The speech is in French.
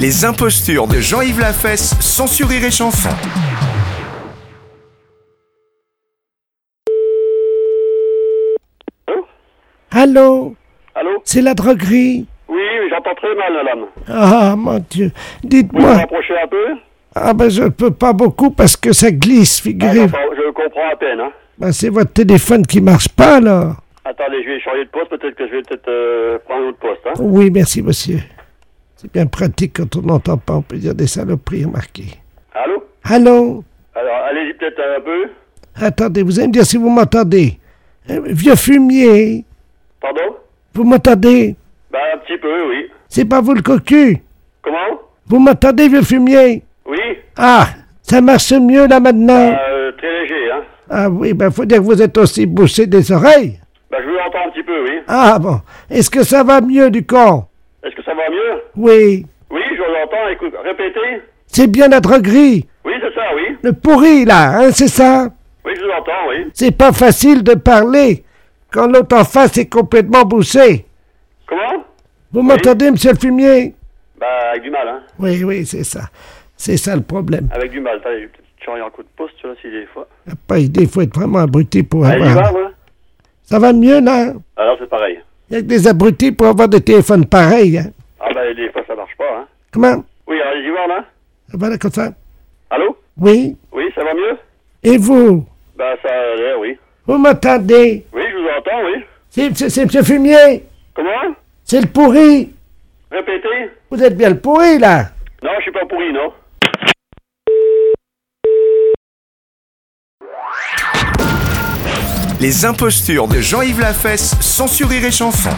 Les impostures de Jean-Yves Lafesse, sans sourire et chanson. Allô? Allô? C'est la droguerie Oui, j'entends très mal, madame. Ah, mon Dieu. Vous pouvez vous Dites-moi. rapprocher un peu? Ah, ben, je ne peux pas beaucoup parce que ça glisse, Ah, figurez-vous. j'entends- Je comprends à peine. Hein. Ben, c'est votre téléphone qui marche pas, alors. Attendez, je vais changer de poste. Peut-être que je vais peut-être euh, prendre un autre poste. Hein. Oui, merci, monsieur. C'est bien pratique quand on n'entend pas, on peut dire des saloperies, remarquez. Allô Allô Alors, allez-y peut-être un peu. Attendez, vous allez me dire si vous m'entendez. Euh, Vieux fumier, Pardon vous m'entendez Ben, un petit peu, oui. C'est pas vous le cocu Comment Vous m'entendez, vieux fumier Oui Ah, ça marche mieux là maintenant euh, Très léger, hein. Ah oui, ben faut dire que vous êtes aussi bouché des oreilles. Ben, je vous entends un petit peu, oui. Ah bon, est-ce que ça va mieux du con Est-ce que ça va mieux? Oui, Oui, je vous entends. Écoute, répétez. c'est bien la droguerie. Oui, c'est ça, oui. Le pourri là, hein, c'est ça? Oui, je vous entends, oui. C'est pas facile de parler quand l'autre en face est complètement bouché. Comment? Vous m'entendez, monsieur le fumier? Ben, avec du mal, hein. Oui, oui, c'est ça. C'est ça le problème. Avec du mal. Je vais peut-être un coup de poste, tu vois, si des fois. Y a Pas idée, il faut être vraiment abruti pour Allez, avoir. va. Ça va mieux là? Alors, c'est pareil. Il y a que des abrutis pour avoir des téléphones pareils. Hein. Ben, des fois, ça marche pas, hein. Comment? Oui, allez-y voir, là? Voilà comme ça. Allô? Oui. Oui, ça va mieux? Et vous? Ben, ça a l'air, oui. Vous m'entendez? Oui, je vous entends, oui. C'est c'est- c'est monsieur Fumier Comment? C'est le pourri Répétez Vous êtes bien le pourri là Non, je suis pas pourri, non. Les impostures de Jean-Yves Lafesse, sourire et chanson.